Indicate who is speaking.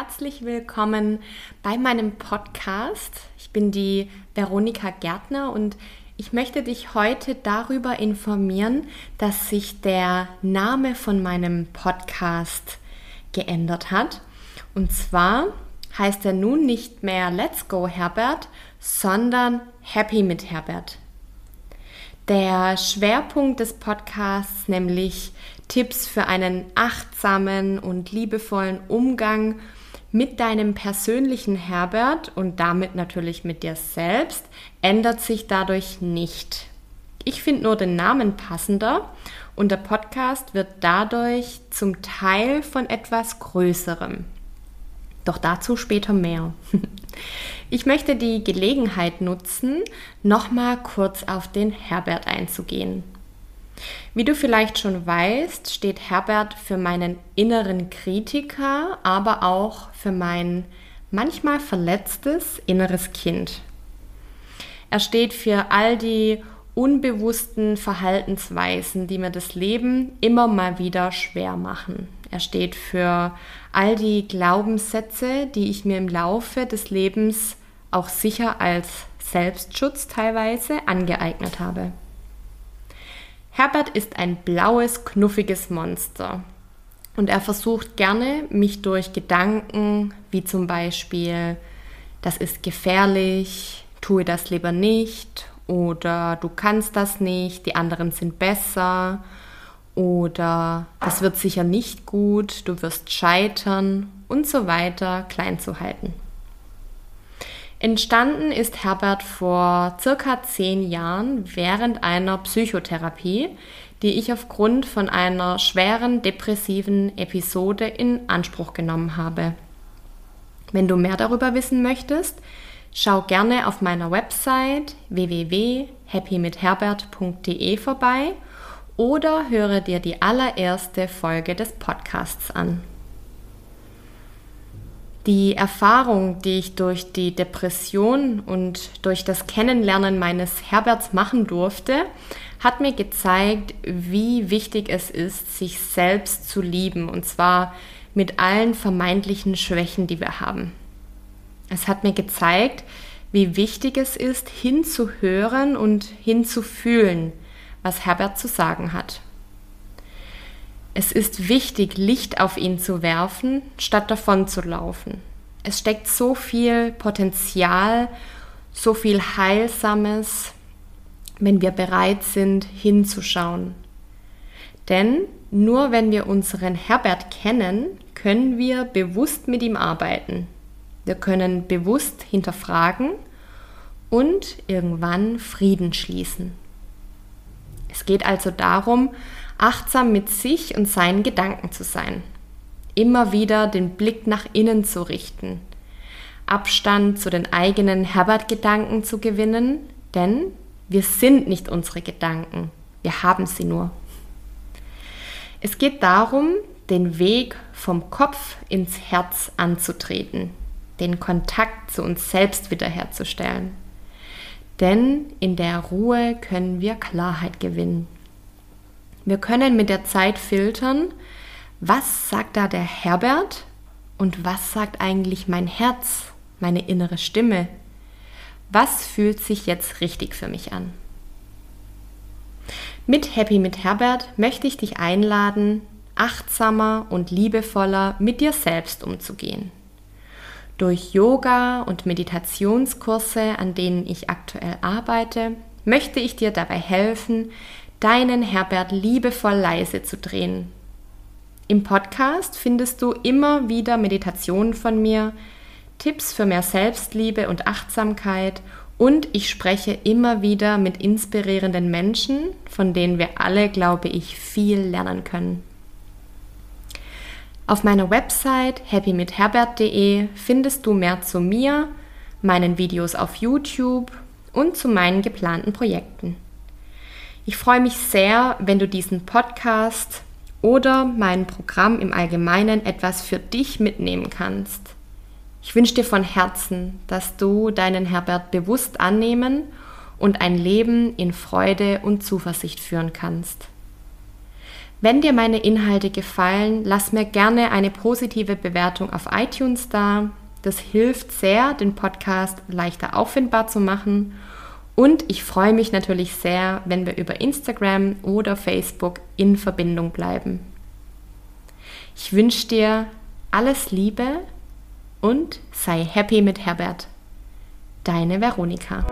Speaker 1: herzlich willkommen bei meinem Podcast. Ich bin die Veronika Gärtner und ich möchte dich heute darüber informieren, dass sich der Name von meinem Podcast geändert hat. Und zwar heißt er nun nicht mehr Let's Go Herbert, sondern Happy mit Herbert. Der Schwerpunkt des Podcasts, nämlich Tipps für einen achtsamen und liebevollen Umgang mit deinem persönlichen Herbert und damit natürlich mit dir selbst, ändert sich dadurch nicht. Ich finde nur den Namen passender und der Podcast wird dadurch zum Teil von etwas Größerem. Doch dazu später mehr. Ich möchte die Gelegenheit nutzen, nochmal kurz auf den Herbert einzugehen. Wie du vielleicht schon weißt, steht Herbert für meinen inneren Kritiker, aber auch für mein manchmal verletztes inneres Kind. Er steht für all die unbewussten Verhaltensweisen, die mir das Leben immer mal wieder schwer machen. Er steht für all die Glaubenssätze, die ich mir im Laufe des Lebens auch sicher als Selbstschutz teilweise angeeignet habe. Herbert ist ein blaues, knuffiges Monster. Und er versucht gerne, mich durch Gedanken wie zum Beispiel, das ist gefährlich, tue das lieber nicht oder du kannst das nicht, die anderen sind besser oder das wird sicher nicht gut, du wirst scheitern und so weiter klein zu halten. Entstanden ist Herbert vor circa zehn Jahren während einer Psychotherapie, die ich aufgrund von einer schweren depressiven Episode in Anspruch genommen habe. Wenn du mehr darüber wissen möchtest, schau gerne auf meiner Website www.happymithherbert.de vorbei oder höre dir die allererste Folge des Podcasts an. Die Erfahrung, die ich durch die Depression und durch das Kennenlernen meines Herberts machen durfte, hat mir gezeigt, wie wichtig es ist, sich selbst zu lieben und zwar mit allen vermeintlichen Schwächen, die wir haben. Es hat mir gezeigt, wie wichtig es ist, hinzuhören und hinzufühlen, was Herbert zu sagen hat. Es ist wichtig, Licht auf ihn zu werfen, statt davon zu laufen. Es steckt so viel Potenzial, so viel Heilsames, wenn wir bereit sind, hinzuschauen. Denn nur wenn wir unseren Herbert kennen, können wir bewusst mit ihm arbeiten. Wir können bewusst hinterfragen und irgendwann Frieden schließen. Es geht also darum, achtsam mit sich und seinen Gedanken zu sein. Immer wieder den Blick nach innen zu richten. Abstand zu den eigenen Herbert-Gedanken zu gewinnen, denn wir sind nicht unsere Gedanken, wir haben sie nur. Es geht darum, den Weg vom Kopf ins Herz anzutreten, den Kontakt zu uns selbst wiederherzustellen. Denn in der Ruhe können wir Klarheit gewinnen. Wir können mit der Zeit filtern, was sagt da der Herbert und was sagt eigentlich mein Herz, meine innere Stimme? Was fühlt sich jetzt richtig für mich an? Mit Happy mit Herbert möchte ich dich einladen, achtsamer und liebevoller mit dir selbst umzugehen. Durch Yoga und Meditationskurse, an denen ich aktuell arbeite, möchte ich dir dabei helfen, deinen Herbert liebevoll leise zu drehen. Im Podcast findest du immer wieder Meditationen von mir, Tipps für mehr Selbstliebe und Achtsamkeit und ich spreche immer wieder mit inspirierenden Menschen, von denen wir alle, glaube ich, viel lernen können. Auf meiner Website happymithherbert.de findest du mehr zu mir, meinen Videos auf YouTube und zu meinen geplanten Projekten. Ich freue mich sehr, wenn du diesen Podcast oder mein Programm im Allgemeinen etwas für dich mitnehmen kannst. Ich wünsche dir von Herzen, dass du deinen Herbert bewusst annehmen und ein Leben in Freude und Zuversicht führen kannst. Wenn dir meine Inhalte gefallen, lass mir gerne eine positive Bewertung auf iTunes da. Das hilft sehr, den Podcast leichter auffindbar zu machen. Und ich freue mich natürlich sehr, wenn wir über Instagram oder Facebook in Verbindung bleiben. Ich wünsche dir alles Liebe und sei happy mit Herbert. Deine Veronika.